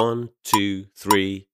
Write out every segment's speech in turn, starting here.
One, two, three.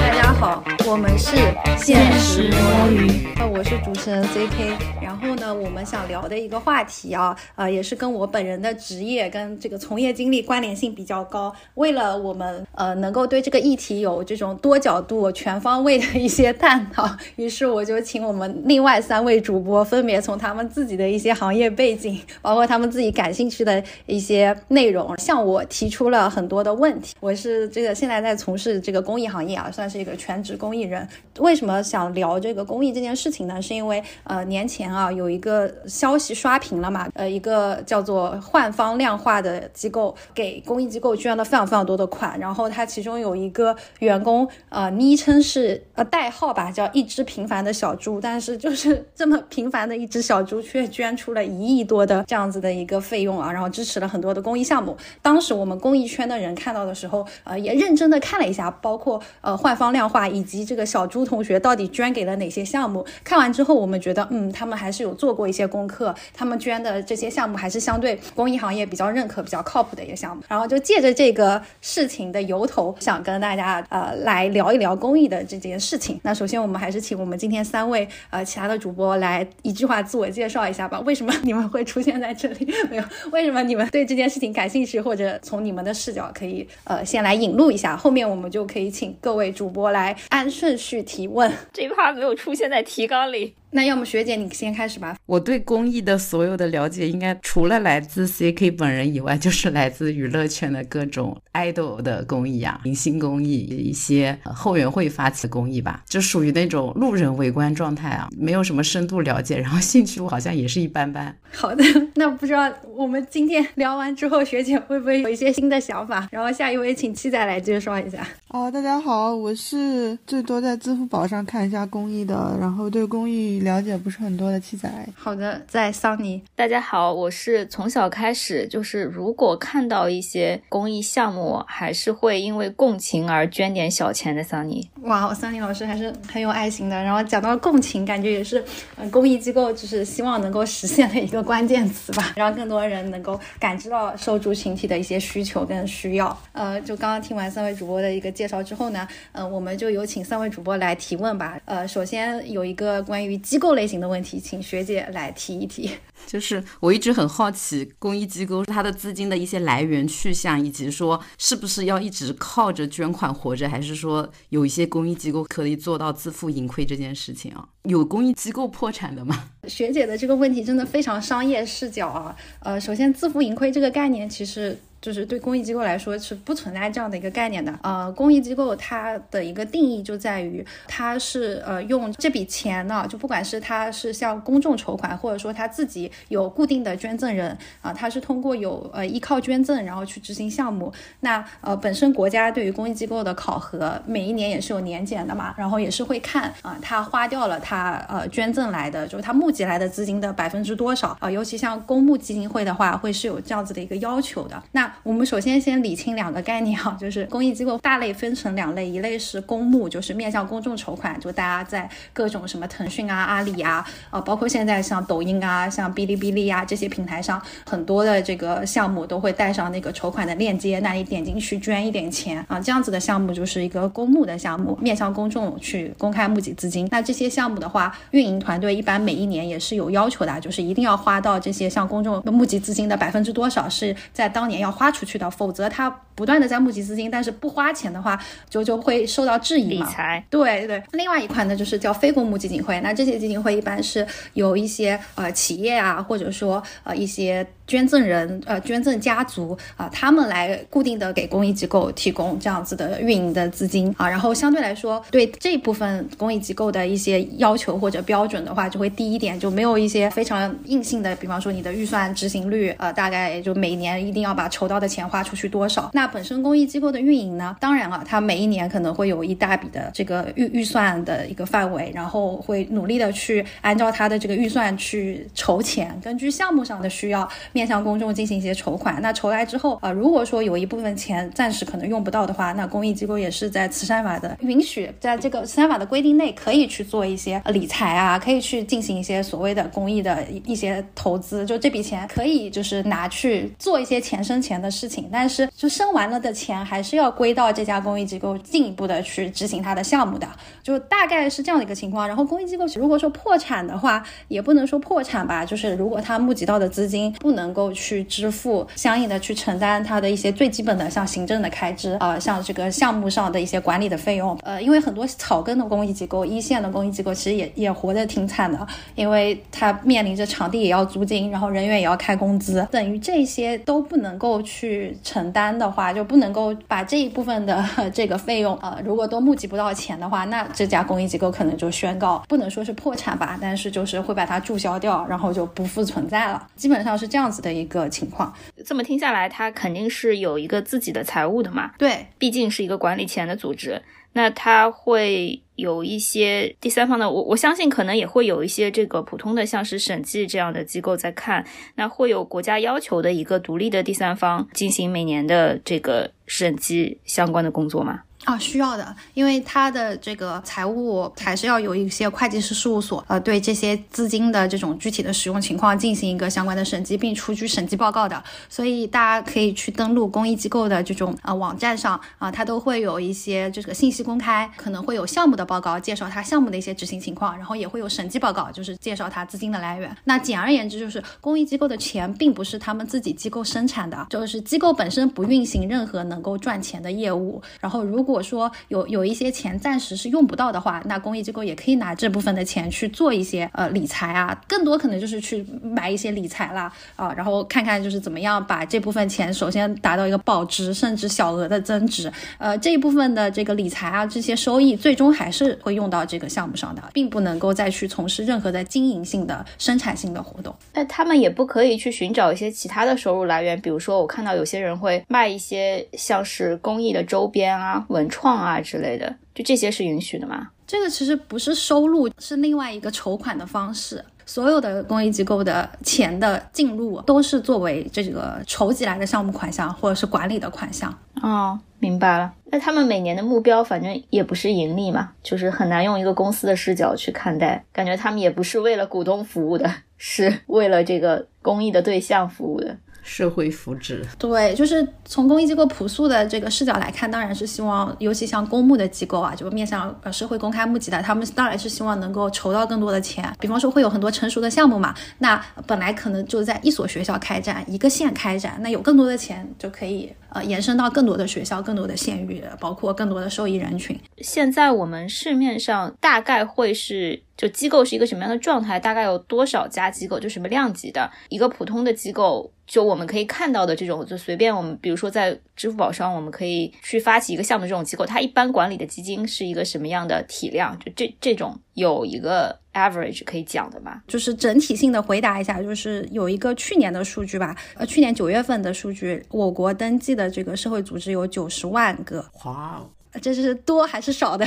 大家好，我们是现实摸鱼，呃，我是主持人 ZK。然后呢，我们想聊的一个话题啊，呃，也是跟我本人的职业跟这个从业经历关联性比较高。为了我们呃能够对这个议题有这种多角度、全方位的一些探讨，于是我就请我们另外三位主播，分别从他们自己的一些行业背景，包括他们自己感兴趣的一些内容，向我提出了很多的问题。我是这个现在在从事这个公益行业啊，算是一个全职公益人。为什么想聊这个公益这件事情呢？是因为呃年前啊有一个消息刷屏了嘛，呃一个叫做焕方量化的机构给公益机构捐了非常非常多的款，然后他其中有一个员工呃昵称是呃代号吧，叫一只平凡的小猪，但是就是 这么平凡的一只小猪，却捐出了一亿多的这样子的一个费用啊，然后支持了很多的公益项目。当时我们公益圈的人看到的时候，呃也认真的看了一下，包括呃焕方量化以及这个小朱同学到底捐给了哪些项目。看完之后，我们觉得嗯，他们还是有做过一些功课，他们捐的这些项目还是相对公益行业比较认可、比较靠谱的一个项目。然后就借着这个事情的由头，想跟大家呃来聊一聊公益的这件事情。那首先我们还是请我们今天三位呃其他的主播来一句话自我介绍一下吧。为什么你们会出现在这里？没有？为什么你们对这件事情感兴趣？或者从你们的视角可以呃先来引入一下，后面我们就可以请各位主播来按顺序提问。这一趴没有出现在提纲里。那要么学姐你先开始吧。我对公益的所有的了解，应该除了来自 CK 本人以外，就是来自娱乐圈的各种 idol 的公益啊，明星公益，一些后援会发起的公益吧，就属于那种路人围观状态啊，没有什么深度了解，然后兴趣好像也是一般般。好的，那不知道我们今天聊完之后，学姐会不会有一些新的想法？然后下一位请七仔来介绍一下。哦，大家好，我是最多在支付宝上看一下公益的，然后对公益了解不是很多的七仔。好的，在桑尼。大家好，我是从小开始就是如果看到一些公益项目，还是会因为共情而捐点小钱的桑尼。哇，桑尼老师还是很有爱心的。然后讲到共情，感觉也是呃公益机构就是希望能够实现的一个关键词吧，让更多人能够感知到受助群体的一些需求跟需要。呃，就刚刚听完三位主播的一个介绍之后呢，呃，我们就有请三位主播来提问吧。呃，首先有一个关于机构类型的问题，请学姐来提一提。就是我一直很好奇，公益机构它的资金的一些来源去向，以及说是不是要一直靠着捐款活着，还是说有一些公益机构可以做到自负盈亏这件事情啊？有公益机构破产的吗？学姐的这个问题真的非常商业视角啊。呃，首先自负盈亏这个概念其实。就是对公益机构来说是不存在这样的一个概念的。呃，公益机构它的一个定义就在于，它是呃用这笔钱呢，就不管是它是向公众筹款，或者说他自己有固定的捐赠人啊，他是通过有呃依靠捐赠然后去执行项目。那呃本身国家对于公益机构的考核，每一年也是有年检的嘛，然后也是会看啊，他花掉了他呃捐赠来的，就是他募集来的资金的百分之多少啊，尤其像公募基金会的话，会是有这样子的一个要求的。那我们首先先理清两个概念哈，就是公益机构大类分成两类，一类是公募，就是面向公众筹款，就大家在各种什么腾讯啊、阿里啊，呃，包括现在像抖音啊、像哔哩哔哩啊这些平台上，很多的这个项目都会带上那个筹款的链接，那你点进去捐一点钱啊，这样子的项目就是一个公募的项目，面向公众去公开募集资金。那这些项目的话，运营团队一般每一年也是有要求的，就是一定要花到这些向公众募集资金的百分之多少是在当年要花出去的，否则他不断的在募集资金，但是不花钱的话，就就会受到质疑嘛。理财对对。另外一款呢，就是叫非公募基金会，那这些基金会一般是由一些呃企业啊，或者说呃一些捐赠人呃捐赠家族啊，他们来固定的给公益机构提供这样子的运营的资金啊，然后相对来说对这部分公益机构的一些要求或者标准的话，就会低一点，就没有一些非常硬性的，比方说你的预算执行率，呃，大概就每年一定要把筹到的钱花出去多少。那本身公益机构的运营呢，当然了，它每一年可能会有一大笔的这个预预算的一个范围，然后会努力的去按照它的这个预算去筹钱，根据项目上的需要。面向公众进行一些筹款。那筹来之后啊，如果说有一部分钱暂时可能用不到的话，那公益机构也是在慈善法的允许，在这个慈善法的规定内，可以去做一些理财啊，可以去进行一些所谓的公益的一些投资。就这笔钱可以就是拿去做一些钱生钱的事情，但是就生完了的钱还是要归到这家公益机构进一步的去执行它的项目的，就大概是这样的一个情况。然后公益机构如果说破产的话，也不能说破产吧，就是如果他募集到的资金不能能够去支付相应的去承担它的一些最基本的像行政的开支啊，像这个项目上的一些管理的费用，呃，因为很多草根的公益机构、一线的公益机构其实也也活得挺惨的，因为它面临着场地也要租金，然后人员也要开工资，等于这些都不能够去承担的话，就不能够把这一部分的这个费用，呃，如果都募集不到钱的话，那这家公益机构可能就宣告不能说是破产吧，但是就是会把它注销掉，然后就不复存在了，基本上是这样子的一个情况。这么听下来，他肯定是有一个自己的财务的嘛？对，毕竟是一个管理钱的组织，那他会有一些第三方的，我我相信可能也会有一些这个普通的像是审计这样的机构在看，那会有国家要求的一个独立的第三方进行每年的这个审计相关的工作吗？啊，需要的，因为他的这个财务还是要有一些会计师事务所，呃，对这些资金的这种具体的使用情况进行一个相关的审计，并出具审计报告的。所以大家可以去登录公益机构的这种呃网站上啊，它都会有一些这个信息公开，可能会有项目的报告介绍它项目的一些执行情况，然后也会有审计报告，就是介绍它资金的来源。那简而言之，就是公益机构的钱并不是他们自己机构生产的，就是机构本身不运行任何能够赚钱的业务。然后如果如果说有有一些钱暂时是用不到的话，那公益机构也可以拿这部分的钱去做一些呃理财啊，更多可能就是去买一些理财啦啊，然后看看就是怎么样把这部分钱首先达到一个保值，甚至小额的增值。呃，这一部分的这个理财啊，这些收益最终还是会用到这个项目上的，并不能够再去从事任何的经营性的生产性的活动。那他们也不可以去寻找一些其他的收入来源，比如说我看到有些人会卖一些像是公益的周边啊。创啊之类的，就这些是允许的吗？这个其实不是收入，是另外一个筹款的方式。所有的公益机构的钱的进入都是作为这个筹集来的项目款项或者是管理的款项。哦，明白了。那他们每年的目标反正也不是盈利嘛，就是很难用一个公司的视角去看待。感觉他们也不是为了股东服务的，是为了这个公益的对象服务的。社会福祉，对，就是从公益机构朴素的这个视角来看，当然是希望，尤其像公募的机构啊，就面向呃社会公开募集的，他们当然是希望能够筹到更多的钱。比方说会有很多成熟的项目嘛，那本来可能就在一所学校开展，一个县开展，那有更多的钱就可以呃延伸到更多的学校、更多的县域，包括更多的受益人群。现在我们市面上大概会是。就机构是一个什么样的状态？大概有多少家机构？就什么量级的一个普通的机构？就我们可以看到的这种，就随便我们，比如说在支付宝上，我们可以去发起一个项目，这种机构，它一般管理的基金是一个什么样的体量？就这这种有一个 average 可以讲的吗？就是整体性的回答一下，就是有一个去年的数据吧，呃，去年九月份的数据，我国登记的这个社会组织有九十万个。哇哦，这是多还是少的？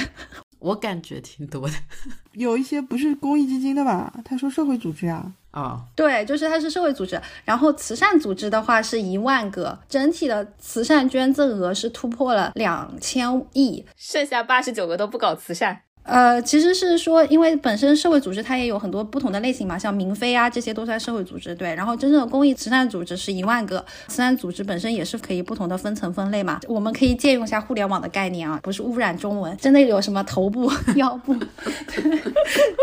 我感觉挺多的，有一些不是公益基金的吧？他说社会组织啊，啊，对，就是他是社会组织。然后慈善组织的话是一万个，整体的慈善捐赠额是突破了两千亿，剩下八十九个都不搞慈善。呃，其实是说，因为本身社会组织它也有很多不同的类型嘛，像民非啊这些都算社会组织，对。然后真正的公益慈善组织是一万个，慈善组织本身也是可以不同的分层分类嘛。我们可以借用一下互联网的概念啊，不是污染中文，真的有什么头部、腰部，对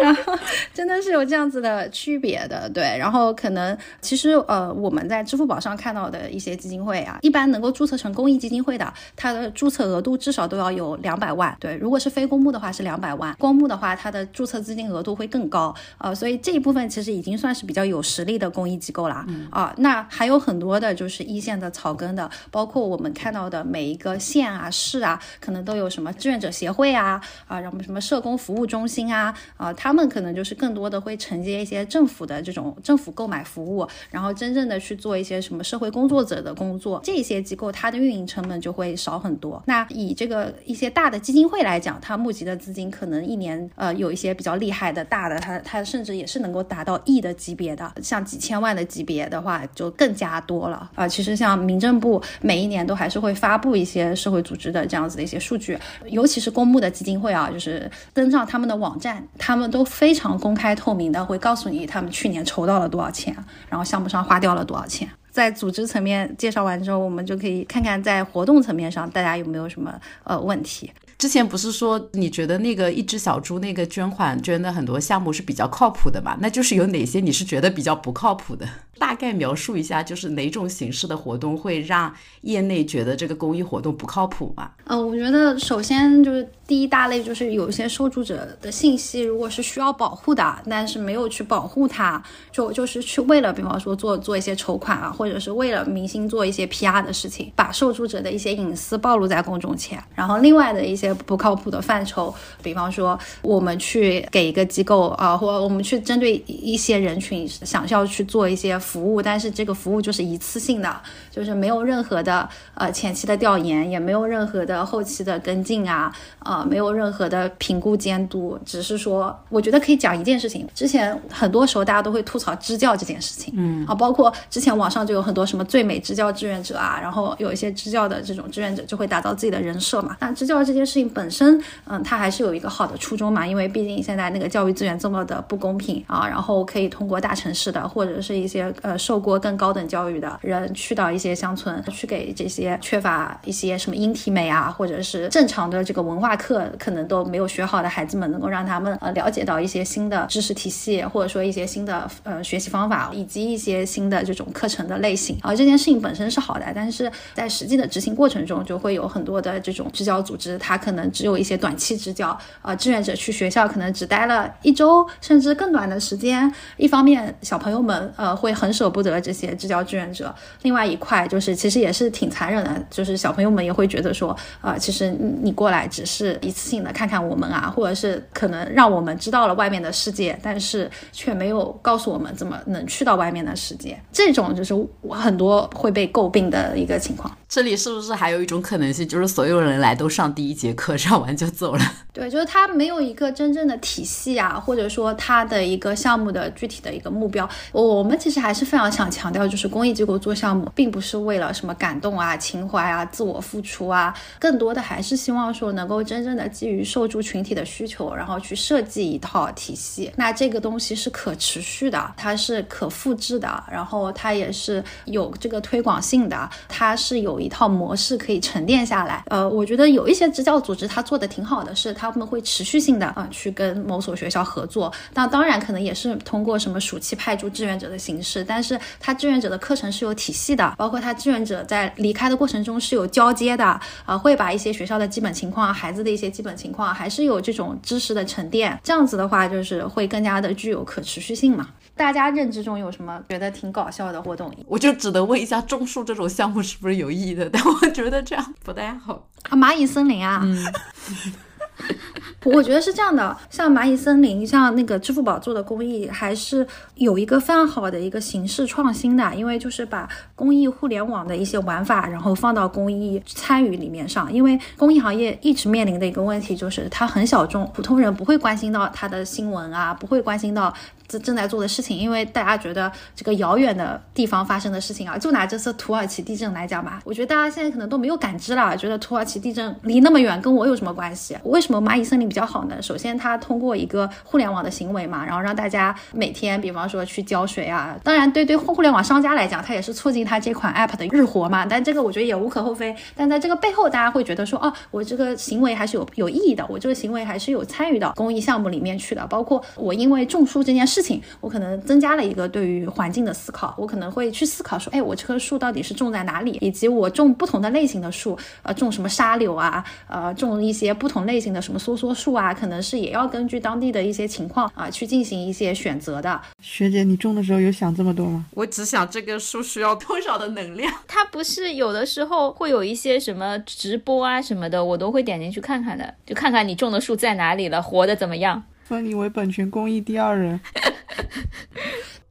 然后真的是有这样子的区别的，对。然后可能其实呃我们在支付宝上看到的一些基金会啊，一般能够注册成公益基金会的，它的注册额度至少都要有两百万，对。如果是非公募的话是两百。百万公募的话，它的注册资金额度会更高，呃，所以这一部分其实已经算是比较有实力的公益机构了，啊，那还有很多的就是一线的草根的，包括我们看到的每一个县啊、市啊，可能都有什么志愿者协会啊，啊，然后什么社工服务中心啊，啊，他们可能就是更多的会承接一些政府的这种政府购买服务，然后真正的去做一些什么社会工作者的工作，这些机构它的运营成本就会少很多。那以这个一些大的基金会来讲，它募集的资金可可能一年呃有一些比较厉害的大的，它它甚至也是能够达到亿的级别的，像几千万的级别的话就更加多了啊、其实像民政部每一年都还是会发布一些社会组织的这样子的一些数据，尤其是公募的基金会啊，就是登上他们的网站，他们都非常公开透明的会告诉你他们去年筹到了多少钱，然后项目上花掉了多少钱。在组织层面介绍完之后，我们就可以看看在活动层面上大家有没有什么呃问题。之前不是说你觉得那个一只小猪那个捐款捐的很多项目是比较靠谱的嘛？那就是有哪些你是觉得比较不靠谱的？大概描述一下，就是哪种形式的活动会让业内觉得这个公益活动不靠谱嘛？呃，我觉得首先就是第一大类就是有一些受助者的信息，如果是需要保护的，但是没有去保护它，就就是去为了比方说做做一些筹款啊，或者是为了明星做一些 PR 的事情，把受助者的一些隐私暴露在公众前。然后另外的一些不靠谱的范畴，比方说我们去给一个机构啊、或我们去针对一些人群想要去做一些服务，但是这个服务就是一次性的，就是没有任何的呃前期的调研，也没有任何的后期的跟进啊，呃，没有任何的评估监督，只是说，我觉得可以讲一件事情。之前很多时候大家都会吐槽支教这件事情，嗯啊，包括之前网上就有很多什么最美支教志愿者啊，然后有一些支教的这种志愿者就会打造自己的人设嘛。那支教这件事情本身，嗯，它还是有一个好的初衷嘛，因为毕竟现在那个教育资源这么的不公平啊，然后可以通过大城市的或者是一些呃受过更高等教育的人去到一些乡村，去给这些缺乏一些什么音体美啊，或者是正常的这个文化课可能都没有学好的孩子们，能够让他们呃了解到一些新的知识体系，或者说一些新的呃学习方法，以及一些新的这种课程的类型。啊，这件事情本身是好的，但是在实际的执行过程中，就会有很多的这种支教组织，它可可能只有一些短期支教，呃，志愿者去学校可能只待了一周，甚至更短的时间。一方面，小朋友们呃会很舍不得这些支教志愿者；另外一块就是其实也是挺残忍的，就是小朋友们也会觉得说，呃，其实你你过来只是一次性的看看我们啊，或者是可能让我们知道了外面的世界，但是却没有告诉我们怎么能去到外面的世界。这种就是很多会被诟病的一个情况。这里是不是还有一种可能性，就是所有人来都上第一节课，上完就走了？对，就是它没有一个真正的体系啊，或者说它的一个项目的具体的一个目标。我我们其实还是非常想强调，就是公益机构做项目，并不是为了什么感动啊、情怀啊、自我付出啊，更多的还是希望说能够真正的基于受助群体的需求，然后去设计一套体系。那这个东西是可持续的，它是可复制的，然后它也是有这个推广性的，它是有一套模式可以沉淀下来。呃，我觉得有一些支教组织它做的挺好的，是他们会持续性的啊、去跟某所学校合作。那当然可能也是通过什么暑期派驻志愿者的形式，但是他志愿者的课程是有体系的，包括他志愿者在离开的过程中是有交接的，啊、会把一些学校的基本情况、孩子的一些基本情况，还是有这种知识的沉淀。这样子的话，就是会更加的具有可持续性嘛。大家认知中有什么觉得挺搞笑的活动？我就只能问一下，种树这种项目是不是有意义的？但我觉得这样不太好。啊，蚂蚁森林啊，嗯，我觉得是这样的，像蚂蚁森林，像那个支付宝做的公益，还是有一个非常好的一个形式创新的，因为就是把公益互联网的一些玩法，然后放到公益参与里面上，因为公益行业一直面临的一个问题就是它很小众，普通人不会关心到它的新闻啊，不会关心到正正在做的事情，因为大家觉得这个遥远的地方发生的事情啊，就拿这次土耳其地震来讲吧，我觉得大家现在可能都没有感知了，觉得土耳其地震离那么远，跟我有什么关系？为什么什么蚂蚁森林比较好呢？首先，它通过一个互联网的行为嘛，然后让大家每天，比方说去浇水啊，当然对对互联网商家来讲，它也是促进它这款 app 的日活嘛，但这个我觉得也无可厚非。但在这个背后，大家会觉得说，哦，我这个行为还是有有意义的，我这个行为还是有参与到公益项目里面去的，包括我因为种树这件事情，我可能增加了一个对于环境的思考，我可能会去思考说，哎，我这棵树到底是种在哪里，以及我种不同的类型的树，呃，种什么沙柳啊，呃，种一些不同类型的什么梭梭树啊，可能是也要根据当地的一些情况啊、去进行一些选择的。学姐，你种的时候有想这么多吗？我只想这个树需要多少的能量。它不是有的时候会有一些什么直播啊什么的，我都会点进去看看的，就看看你种的树在哪里了，活的怎么样。封你为本群公益第二人。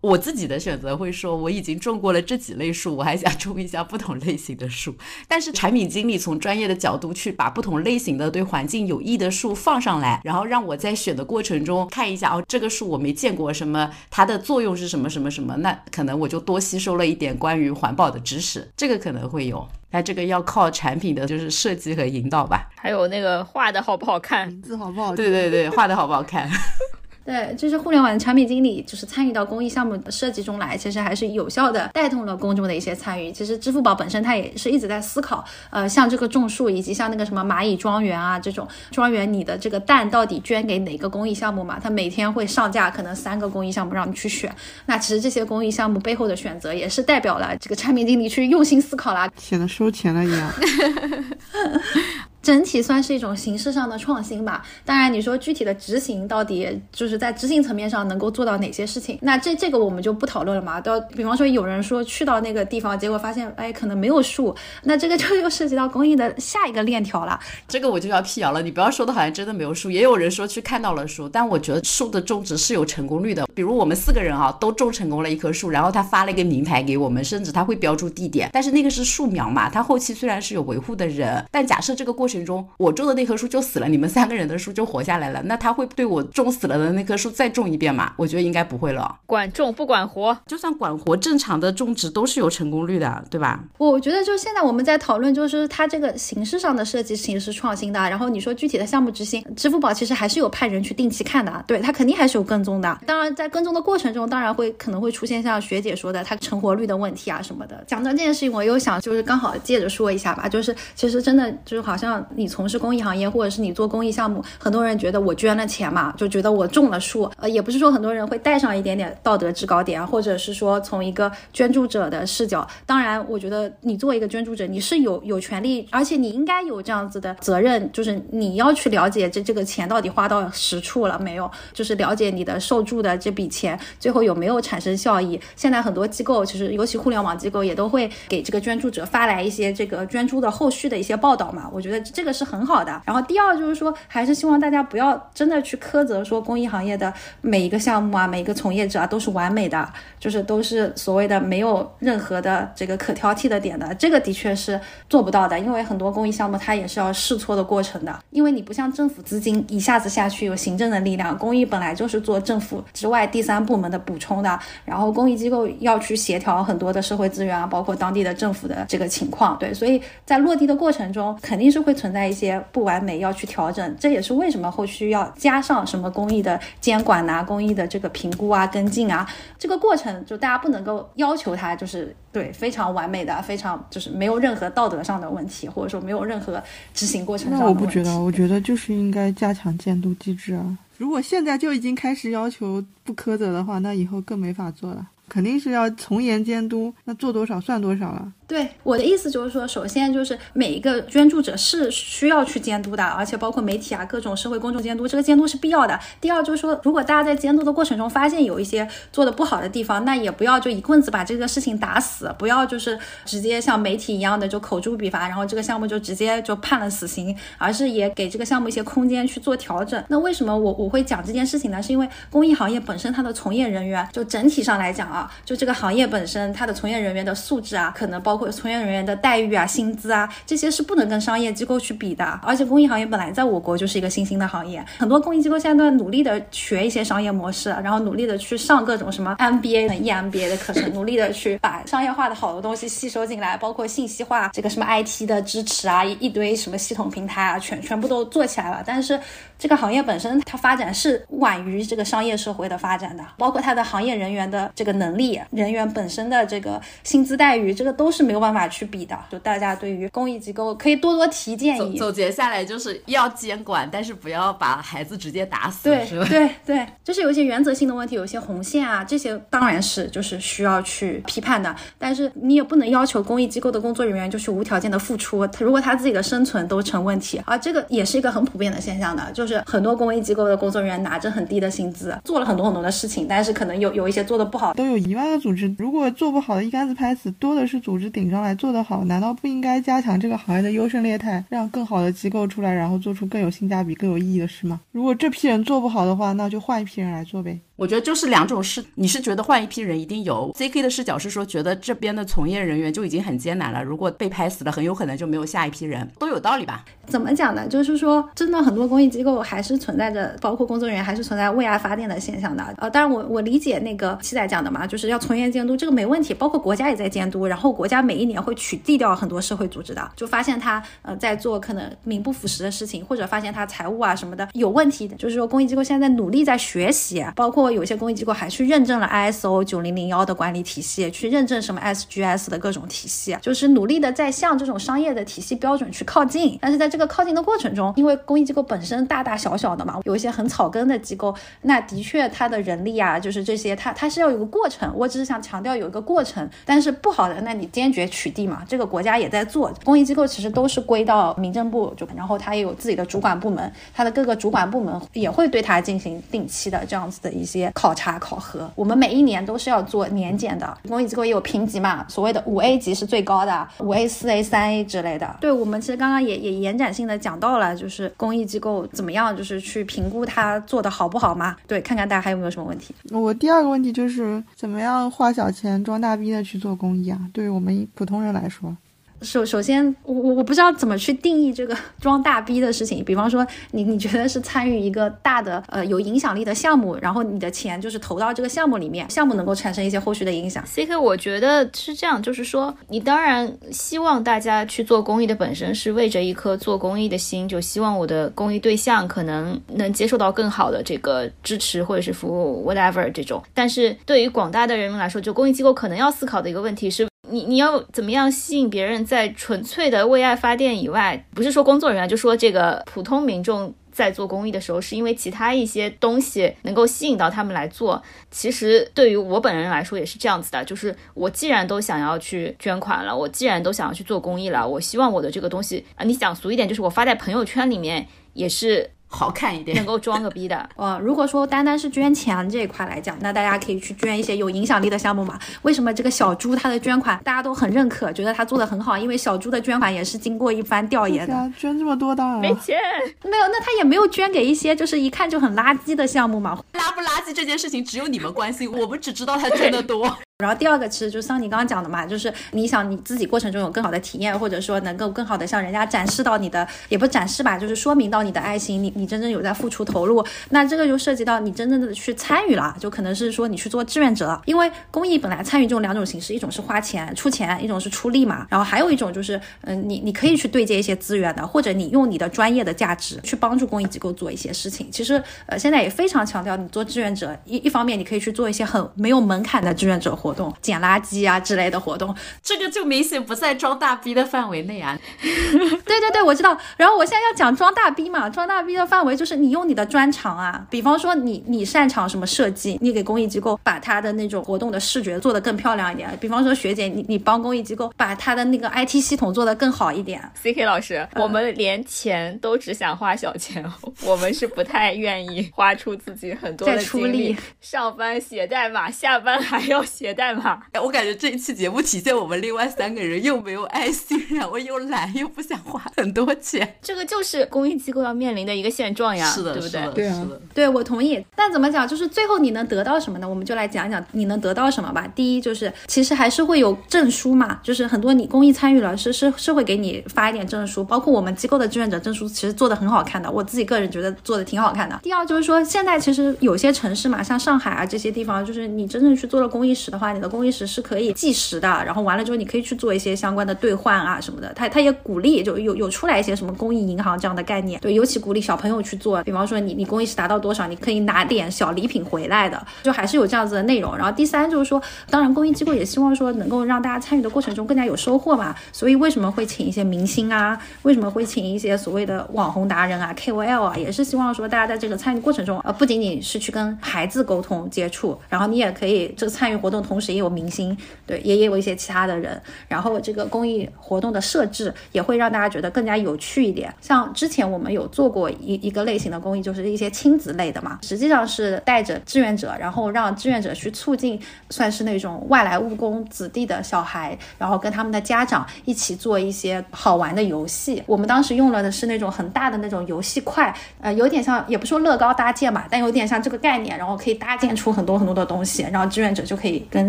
我自己的选择会说，我已经种过了这几类树，我还想种一下不同类型的树。但是产品经理从专业的角度去把不同类型的对环境有益的树放上来，然后让我在选的过程中看一下哦，这个树我没见过什么，它的作用是什么什么什么，那可能我就多吸收了一点关于环保的知识，这个可能会有。那这个要靠产品的就是设计和引导吧，还有那个画的好不好看，名字好不好？对对对，画的好不好看。对，就是互联网的产品经理，就是参与到公益项目的设计中来，其实还是有效的带动了公众的一些参与。其实支付宝本身它也是一直在思考，呃，像这个种树，以及像那个什么蚂蚁庄园啊这种庄园，你的这个蛋到底捐给哪个公益项目嘛？它每天会上架可能三个公益项目让你去选。那其实这些公益项目背后的选择，也是代表了这个产品经理去用心思考啦，显得收钱了一样。整体算是一种形式上的创新吧。当然，你说具体的执行到底就是在执行层面上能够做到哪些事情，那这这个我们就不讨论了嘛。到比方说有人说去到那个地方，结果发现哎可能没有树，那这个就又涉及到公益的下一个链条了。这个我就要辟谣了，你不要说的好像真的没有树，也有人说去看到了树，但我觉得树的种植是有成功率的。比如我们四个人啊都种成功了一棵树，然后他发了一个名牌给我们，甚至他会标注地点，但是那个是树苗嘛，他后期虽然是有维护的人，但假设这个过程中我种的那棵树就死了，你们三个人的树就活下来了，那他会对我种死了的那棵树再种一遍吗？我觉得应该不会了。管种不管活，就算管活，正常的种植都是有成功率的，对吧？我觉得就现在我们在讨论，就是它这个形式上的设计形式创新的，然后你说具体的项目执行，支付宝其实还是有派人去定期看的，对它肯定还是有跟踪的。当然在跟踪的过程中，当然会可能会出现像学姐说的它成活率的问题啊什么的。讲到这件事情，我又想就是刚好借着说一下吧，就是其实真的就是好像你从事公益行业，或者是你做公益项目，很多人觉得我捐了钱嘛，就觉得我种了树，呃，也不是说很多人会带上一点点道德制高点，或者是说从一个捐助者的视角。当然，我觉得你作为一个捐助者，你是有有权利，而且你应该有这样子的责任，就是你要去了解这这个钱到底花到实处了没有，就是了解你的受助的这笔钱最后有没有产生效益。现在很多机构，其实尤其互联网机构也都会给这个捐助者发来一些这个捐助的后续的一些报道嘛，我觉得这个是很好的。然后第二就是说，还是希望大家不要真的去苛责说公益行业的每一个项目啊，每一个从业者啊都是完美的，就是都是所谓的没有任何的这个可挑剔的点的，这个的确是做不到的，因为很多公益项目它也是要试错的过程的，因为你不像政府资金一下子下去有行政的力量，公益本来就是做政府之外第三部门的补充的，然后公益机构要去协调很多的社会资源啊，包括当地的政府的这个情况，对，所以在落地的过程中肯定是会存在一些不完美要去调整，这也是为什么后续要加上什么公益的监管呐、公益的这个评估啊、跟进啊，这个过程就大家不能够要求它就是对非常完美的、非常就是没有任何道德上的问题，或者说没有任何执行过程上那的问题。我不觉得，我觉得就是应该加强监督机制啊。如果现在就已经开始要求不苛责的话，那以后更没法做了。肯定是要从严监督，那做多少算多少了。对我的意思就是说，首先就是每一个捐助者是需要去监督的，而且包括媒体啊，各种社会公众监督，这个监督是必要的。第二就是说，如果大家在监督的过程中发现有一些做的不好的地方，那也不要就一棍子把这个事情打死，不要就是直接像媒体一样的就口诛笔伐，然后这个项目就直接就判了死刑，而是也给这个项目一些空间去做调整。那为什么我我会讲这件事情呢？是因为公益行业本身它的从业人员就整体上来讲啊，就这个行业本身它的从业人员的素质啊，可能包括从业人员的待遇啊、薪资啊，这些是不能跟商业机构去比的。而且公益行业本来在我国就是一个新兴的行业，很多公益机构现在都在努力的学一些商业模式，然后努力的去上各种什么 MBA EMBA 的课程，努力的去把商业化的好多东西吸收进来，包括信息化这个什么 IT 的支持啊，一一堆什么系统平台啊，全全部都做起来了。但是这个行业本身它发展是晚于这个商业社会的发展的，包括它的行业人员的这个能力、人员本身的这个薪资待遇，这个都是没有办法去比的。就大家对于公益机构可以多多提建议。总总结下来就是要监管，但是不要把孩子直接打死，对？对对，就是有一些原则性的问题，有一些红线啊，这些当然是就是需要去批判的。但是你也不能要求公益机构的工作人员就是无条件的付出，他如果他自己的生存都成问题，啊这个也是一个很普遍的现象的，就是是很多公益机构的工作人员拿着很低的薪资，做了很多很多的事情，但是可能有有一些做的不好，都有一万个组织，如果做不好的一竿子拍死，多的是组织顶上来做的好，难道不应该加强这个行业的优胜劣汰，让更好的机构出来，然后做出更有性价比、更有意义的事吗？如果这批人做不好的话，那就换一批人来做呗。我觉得就是两种事，你是觉得换一批人一定有，CK 的视角是说觉得这边的从业人员就已经很艰难了，如果被拍死了，很有可能就没有下一批人，都有道理吧？怎么讲呢？就是说，真的很多公益机构还是存在着，包括工作人员还是存在为爱发电的现象的。呃，当然我我理解那个七仔讲的嘛，就是要从严监督，这个没问题，包括国家也在监督，然后国家每一年会取缔掉很多社会组织的，就发现他呃在做可能名不副实的事情，或者发现他财务啊什么的有问题的，就是说公益机构现在在努力在学习，包括有些公益机构还去认证了 ISO 九零零幺的管理体系，去认证什么 SGS 的各种体系，就是努力的在向这种商业的体系标准去靠近。但是在这个靠近的过程中，因为公益机构本身大大小小的嘛，有一些很草根的机构，那的确它的人力啊，就是这些，它它是要有个过程。我只是想强调有一个过程，但是不好的，那你坚决取缔嘛，这个国家也在做。公益机构其实都是归到民政部，就然后它也有自己的主管部门，它的各个主管部门也会对它进行定期的这样子的一些考察考核。我们每一年都是要做年检的，公益机构也有评级嘛，所谓的五 A 级是最高的，五 A、四 A、三 A 之类的。对我们其实刚刚也也延展性的讲到了，就是公益机构怎么样，就是去评估它做的好不好嘛。对，看看大家还有没有什么问题。我第二个问题就是怎么样花小钱装大逼的去做公益啊？对于我们普通人来说。首首先，我我我不知道怎么去定义这个 装大逼的事情。比方说，你你觉得是参与一个大的呃有影响力的项目，然后你的钱就是投到这个项目里面，项目能够产生一些后续的影响。C K，我觉得是这样，就是说，你当然希望大家去做公益的本身是为着一颗做公益的心，就希望我的公益对象可能能接受到更好的这个支持或者是服务，whatever 这种。但是对于广大的人民来说，就公益机构可能要思考的一个问题是。你你要怎么样吸引别人在纯粹的为爱发电以外，不是说工作人员，就说这个普通民众在做公益的时候，是因为其他一些东西能够吸引到他们来做。其实对于我本人来说也是这样子的，就是我既然都想要去捐款了，我既然都想要去做公益了，我希望我的这个东西啊，你讲俗一点，就是我发在朋友圈里面也是。好看一点，能够装个逼的。呃，如果说单单是捐钱这一块来讲，那大家可以去捐一些有影响力的项目嘛。为什么这个小猪他的捐款大家都很认可，觉得他做的很好？因为小猪的捐款也是经过一番调研的。捐这么多当然没钱，没有，那他也没有捐给一些就是一看就很垃圾的项目嘛。垃不垃圾这件事情只有你们关心，我们只知道他捐的多。然后第二个其实就像你刚刚讲的嘛，就是你想你自己过程中有更好的体验，或者说能够更好的向人家展示到你的，也不展示吧，就是说明到你的爱心，你你真正有在付出投入。那这个就涉及到你真正的去参与了，就可能是说你去做志愿者，因为公益本来参与这种两种形式，一种是花钱出钱，一种是出力嘛。然后还有一种就是，嗯，你你可以去对接一些资源的，或者你用你的专业的价值去帮助公益机构做一些事情。其实呃现在也非常强调你做志愿者，一一方面你可以去做一些很没有门槛的志愿者活动，捡垃圾。啊之类的活动，这个就明显不在装大逼的范围内啊。对对对，我知道。然后我现在要讲装大逼嘛，装大逼的范围就是你用你的专长啊，比方说你你擅长什么设计，你给公益机构把他的那种活动的视觉做得更漂亮一点。比方说学姐，你你帮公益机构把他的那个 IT 系统做得更好一点。C K 老师，我们连钱都只想花小钱，我们是不太愿意花出自己很多的精力，上班写代码，下班还要写代码。哎，我感。觉这一期节目体现我们另外三个人又没有爱心，然后又懒，又不想花很多钱。这个就是公益机构要面临的一个现状呀，是的，对不对？对啊，对我同意。但怎么讲，就是最后你能得到什么呢？我们就来讲讲你能得到什么吧。第一就是，其实还是会有证书嘛，就是很多你公益参与了，是是是会给你发一点证书，包括我们机构的志愿者证书，其实做的很好看的，我自己个人觉得做的挺好看的。第二就是说，现在其实有些城市嘛，像上海啊这些地方，就是你真正去做了公益史的话，你的公益时是可以计时的，然后完了之后你可以去做一些相关的兑换啊什么的。他他也鼓励，就有有出来一些什么公益银行这样的概念，对，尤其鼓励小朋友去做。比方说你你公益史达到多少，你可以拿点小礼品回来的，就还是有这样子的内容。然后第三就是说，当然公益机构也希望说能够让大家参与的过程中更加有收获嘛。所以为什么会请一些明星啊？为什么会请一些所谓的网红达人啊、KOL 啊？也是希望说大家在这个参与过程中，呃，不仅仅是去跟孩子沟通接触，然后你也可以这个参与活动同。同时也有明星，对，也也有一些其他的人。然后这个公益活动的设置也会让大家觉得更加有趣一点。像之前我们有做过一一个类型的公益，就是一些亲子类的嘛，实际上是带着志愿者，然后让志愿者去促进，算是那种外来务工子弟的小孩，然后跟他们的家长一起做一些好玩的游戏。我们当时用了的是那种很大的那种游戏块，呃，有点像，也不说乐高搭建吧，但有点像这个概念，然后可以搭建出很多很多的东西，然后志愿者就可以跟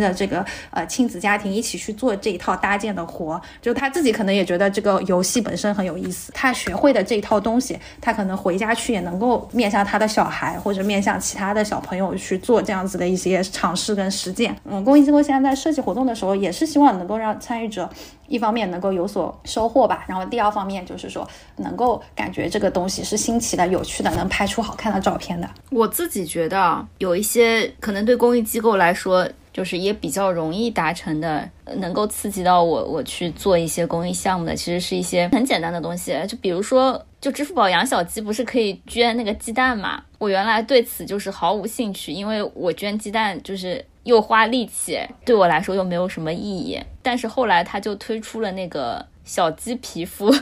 的这个呃亲子家庭一起去做这一套搭建的活。就他自己可能也觉得这个游戏本身很有意思，他学会的这一套东西，他可能回家去也能够面向他的小孩或者面向其他的小朋友去做这样子的一些尝试跟实践。嗯，公益机构现在在设计活动的时候，也是希望能够让参与者。一方面能够有所收获吧，然后第二方面就是说能够感觉这个东西是新奇的、有趣的，能拍出好看的照片的。我自己觉得有一些可能对公益机构来说，就是也比较容易达成的，能够刺激到我我去做一些公益项目的，其实是一些很简单的东西，就比如说，就支付宝养小鸡不是可以捐那个鸡蛋嘛？我原来对此就是毫无兴趣，因为我捐鸡蛋就是。又花力气，对我来说又没有什么意义。但是后来他就推出了那个小鸡皮肤。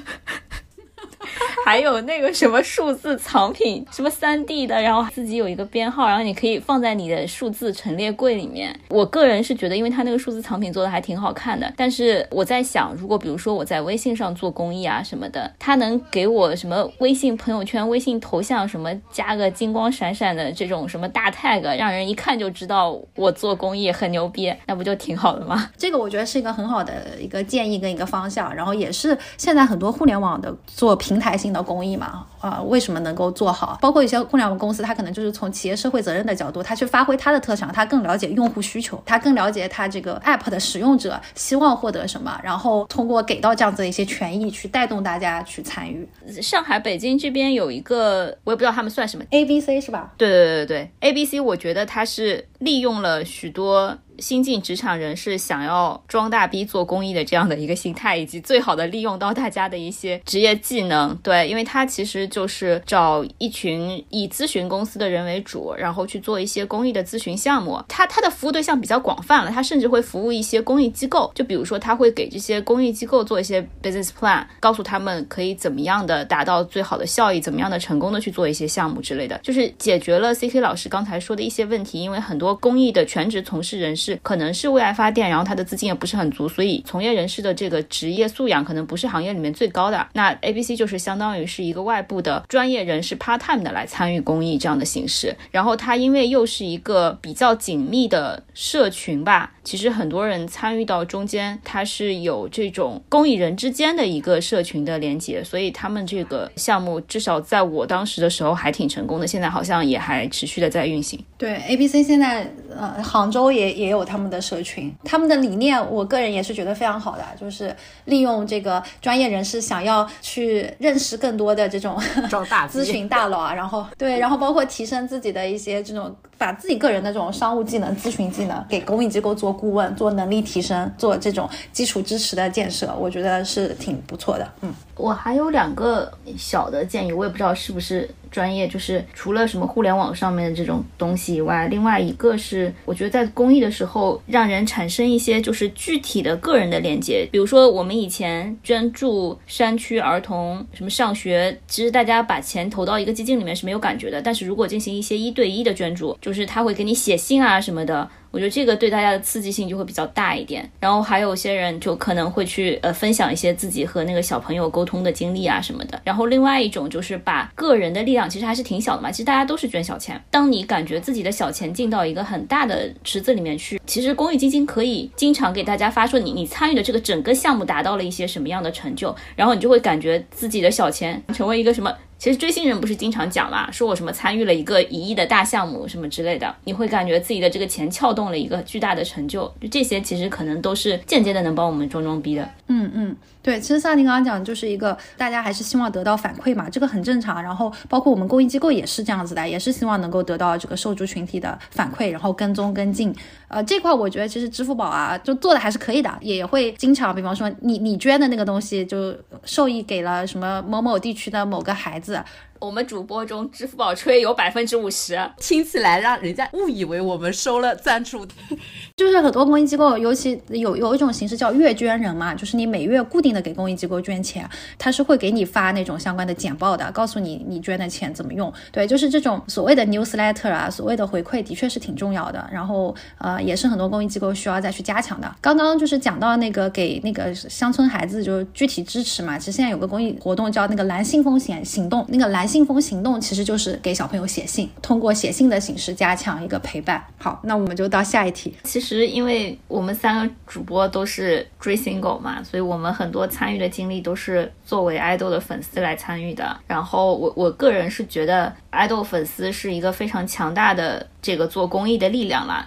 还有那个什么数字藏品，什么三 D 的，然后自己有一个编号，然后你可以放在你的数字陈列柜里面。我个人是觉得，因为它那个数字藏品做的还挺好看的。但是我在想，如果比如说我在微信上做公益啊什么的，它能给我什么微信朋友圈、微信头像什么加个金光闪闪的这种什么大 tag，让人一看就知道我做公益很牛逼，那不就挺好的吗？这个我觉得是一个很好的一个建议跟一个方向，然后也是现在很多互联网的做平台性的。公益嘛，啊，为什么能够做好？包括一些互联网公司，它可能就是从企业社会责任的角度，它去发挥它的特长，它更了解用户需求，它更了解它这个 app 的使用者希望获得什么，然后通过给到这样子的一些权益，去带动大家去参与。上海、北京这边有一个，我也不知道他们算什么，A B C 是吧？对对对对，A B C，我觉得它是利用了许多。新进职场人士想要装大逼做公益的这样的一个心态，以及最好的利用到大家的一些职业技能，对，因为他其实就是找一群以咨询公司的人为主，然后去做一些公益的咨询项目。他他的服务对象比较广泛了，他甚至会服务一些公益机构，就比如说他会给这些公益机构做一些 business plan，告诉他们可以怎么样的达到最好的效益，怎么样的成功的去做一些项目之类的，就是解决了 C K 老师刚才说的一些问题。因为很多公益的全职从事人士。可能是为爱发电，然后他的资金也不是很足，所以从业人士的这个职业素养可能不是行业里面最高的。那 A B C 就是相当于是一个外部的专业人士 part time 的来参与公益这样的形式。然后它因为又是一个比较紧密的社群吧，其实很多人参与到中间，它是有这种公益人之间的一个社群的连接，所以他们这个项目至少在我当时的时候还挺成功的，现在好像也还持续的在运行。对 A B C 现在呃杭州也也有他们的社群，他们的理念，我个人也是觉得非常好的，就是利用这个专业人士想要去认识更多的这种咨询大佬啊，然后对，然后包括提升自己的一些这种，把自己个人的这种商务技能、咨询技能给公益机构做顾问、做能力提升、做这种基础支持的建设，我觉得是挺不错的。嗯，我还有两个小的建议，我也不知道是不是。专业就是除了什么互联网上面的这种东西以外，另外一个是我觉得在公益的时候，让人产生一些就是具体的个人的链接。比如说我们以前捐助山区儿童什么上学，其实大家把钱投到一个基金里面是没有感觉的。但是如果进行一些一对一的捐助，就是他会给你写信啊什么的。我觉得这个对大家的刺激性就会比较大一点，然后还有些人就可能会去呃分享一些自己和那个小朋友沟通的经历啊什么的。然后另外一种就是把个人的力量，其实还是挺小的嘛。其实大家都是捐小钱，当你感觉自己的小钱进到一个很大的池子里面去，其实公益基金可以经常给大家发说你你参与的这个整个项目达到了一些什么样的成就，然后你就会感觉自己的小钱成为一个什么。其实追星人不是经常讲嘛，说我什么参与了一个一亿的大项目什么之类的，你会感觉自己的这个钱撬动了一个巨大的成就，就这些其实可能都是间接的能帮我们装装逼的。嗯嗯。对，其实像您刚刚讲，就是一个大家还是希望得到反馈嘛，这个很正常。然后包括我们公益机构也是这样子的，也是希望能够得到这个受助群体的反馈，然后跟踪跟进。呃，这块我觉得其实支付宝啊，就做的还是可以的，也会经常，比方说你你捐的那个东西就受益给了什么某某地区的某个孩子，我们主播中支付宝吹有百分之五十，听起来让人家误以为我们收了赞助。就是很多公益机构，尤其有有一种形式叫月捐人嘛，就是你每月固定的给公益机构捐钱，他是会给你发那种相关的简报的，告诉你你捐的钱怎么用。对，就是这种所谓的 newsletter 啊，所谓的回馈的确是挺重要的。然后呃，也是很多公益机构需要再去加强的。刚刚就是讲到那个给那个乡村孩子就是具体支持嘛，其实现在有个公益活动叫那个蓝信风险行动，那个蓝信封行动其实就是给小朋友写信，通过写信的形式加强一个陪伴。好，那我们就到下一题。其实，因为我们三个主播都是追星狗嘛，所以我们很多参与的经历都是作为爱豆的粉丝来参与的。然后，我我个人是觉得爱豆粉丝是一个非常强大的这个做公益的力量啦。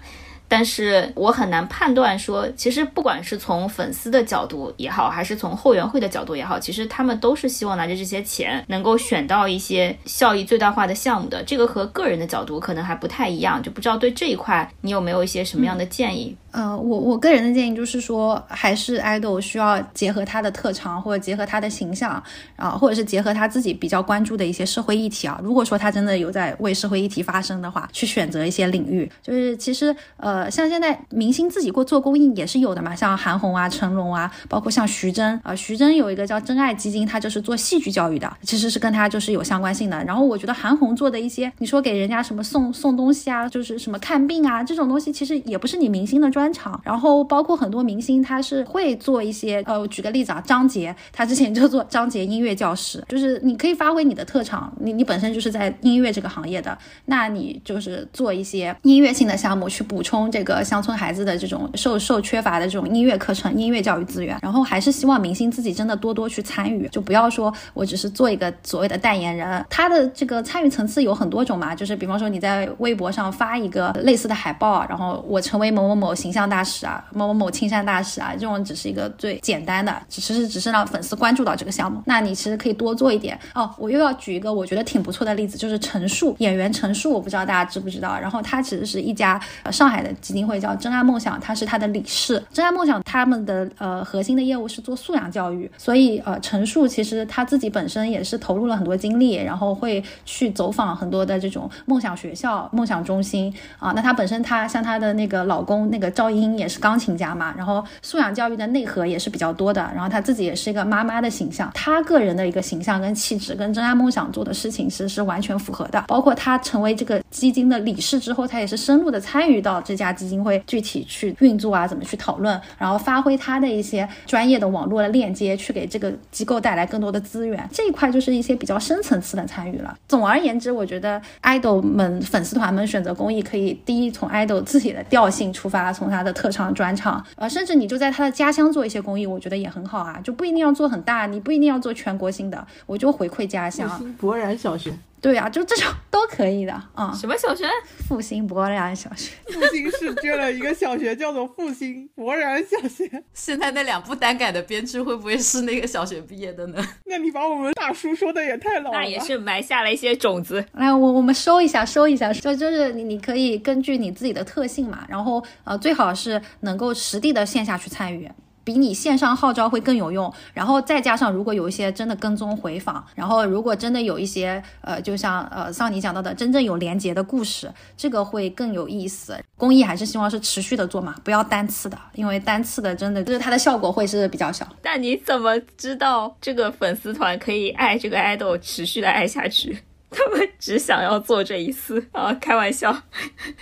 但是我很难判断说，其实不管是从粉丝的角度也好，还是从后援会的角度也好，其实他们都是希望拿着这些钱能够选到一些效益最大化的项目的。这个和个人的角度可能还不太一样，就不知道对这一块你有没有一些什么样的建议？呃，我我个人的建议就是说，还是爱豆需要结合他的特长，或者结合他的形象啊，或者是结合他自己比较关注的一些社会议题啊。如果说他真的有在为社会议题发声的话，去选择一些领域。就是其实呃，像现在明星自己过做公益也是有的嘛，像韩红啊、成龙啊，包括像徐峥啊，徐峥有一个叫真爱基金，他就是做戏剧教育的，其实是跟他就是有相关性的。然后我觉得韩红做的一些，你说给人家什么送送东西啊，就是什么看病啊这种东西，其实也不是你明星的专。长，然后包括很多明星，他是会做一些，呃，举个例子啊，张杰，他之前就做张杰音乐教室，就是你可以发挥你的特长，你你本身就是在音乐这个行业的，那你就是做一些音乐性的项目，去补充这个乡村孩子的这种受受缺乏的这种音乐课程、音乐教育资源。然后还是希望明星自己真的多多去参与，就不要说我只是做一个所谓的代言人，他的这个参与层次有很多种嘛，就是比方说你在微博上发一个类似的海报，然后我成为某某某形象大使啊，某某某青山大使啊，这种只是一个最简单的，只是只是让粉丝关注到这个项目。那你其实可以多做一点哦。我又要举一个我觉得挺不错的例子，就是陈数演员陈数，我不知道大家知不知道。然后他其实是一家上海的基金会，叫真爱梦想，他是他的理事。真爱梦想他们的呃核心的业务是做素养教育，所以呃陈数其实他自己本身也是投入了很多精力，然后会去走访很多的这种梦想学校、梦想中心啊。那他本身他像他的那个老公那个赵英。也是钢琴家嘛，然后素养教育的内核也是比较多的，然后他自己也是一个妈妈的形象，他个人的一个形象跟气质跟真爱梦想做的事情其实是完全符合的。包括他成为这个基金的理事之后，他也是深入的参与到这家基金会具体去运作啊，怎么去讨论，然后发挥他的一些专业的网络的链接，去给这个机构带来更多的资源。这一块就是一些比较深层次的参与了。总而言之，我觉得爱豆们粉丝团们选择公益，可以第一从爱豆自己的调性出发，从他的特。长专场，呃，甚至你就在他的家乡做一些公益，我觉得也很好啊，就不一定要做很大，你不一定要做全国性的，我就回馈家乡。博然小学。对呀，就这种 都可以的啊。什么小学？复兴博然小学。复兴是捐了一个小学，叫做复兴博然小学。现在那两部单改的编剧会不会是那个小学毕业的呢？那你把我们大叔说的也太老了。那也是埋下了一些种子。来，我我们收一下，收一下，就就是你你可以根据你自己的特性嘛，然后呃，最好是能够实地的线下去参与。比你线上号召会更有用，然后再加上如果有一些真的跟踪回访，然后如果真的有一些呃，就像呃像你讲到的真正有连结的故事，这个会更有意思。公益还是希望是持续的做嘛，不要单次的，因为单次的真的就是它的效果会是比较小。但你怎么知道这个粉丝团可以爱这个爱豆持续的爱下去？他们只想要做这一次啊，开玩笑。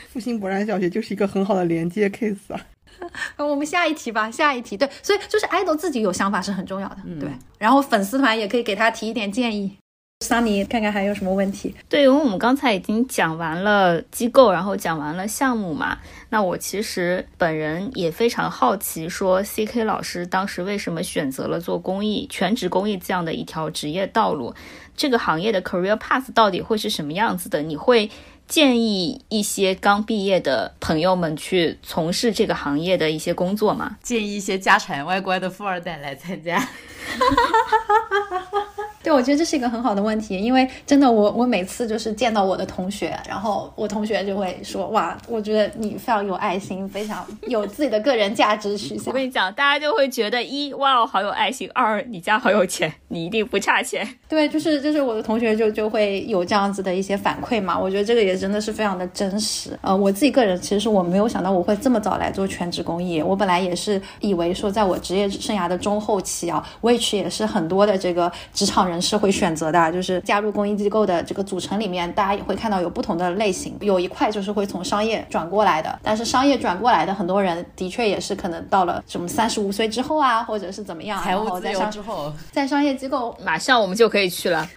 复兴博然小学就是一个很好的连接 case 啊。我们下一题吧，下一题。对，所以就是爱豆自己有想法是很重要的，对。然后粉丝团也可以给他提一点建议。桑尼，看看还有什么问题？对，因为我们刚才已经讲完了机构，然后讲完了项目嘛。那我其实本人也非常好奇，说 C K 老师当时为什么选择了做公益、全职公益这样的一条职业道路？这个行业的 career path 到底会是什么样子的？你会？建议一些刚毕业的朋友们去从事这个行业的一些工作吗？建议一些家产外观的富二代来参加。对，我觉得这是一个很好的问题，因为真的，我我每次就是见到我的同学，然后我同学就会说：“哇，我觉得你非常有爱心，非常有自己的个人价值取向。”我跟你讲，大家就会觉得一哇，好有爱心；二你家好有钱。你一定不差钱。对，就是就是我的同学就就会有这样子的一些反馈嘛，我觉得这个也真的是非常的真实。呃，我自己个人其实我没有想到我会这么早来做全职公益，我本来也是以为说在我职业生涯的中后期啊，which 也是很多的这个职场人是会选择的，就是加入公益机构的这个组成里面，大家也会看到有不同的类型，有一块就是会从商业转过来的，但是商业转过来的很多人的确也是可能到了什么三十五岁之后啊，或者是怎么样，财务自由之后，在商业机构马上我们就可以去了。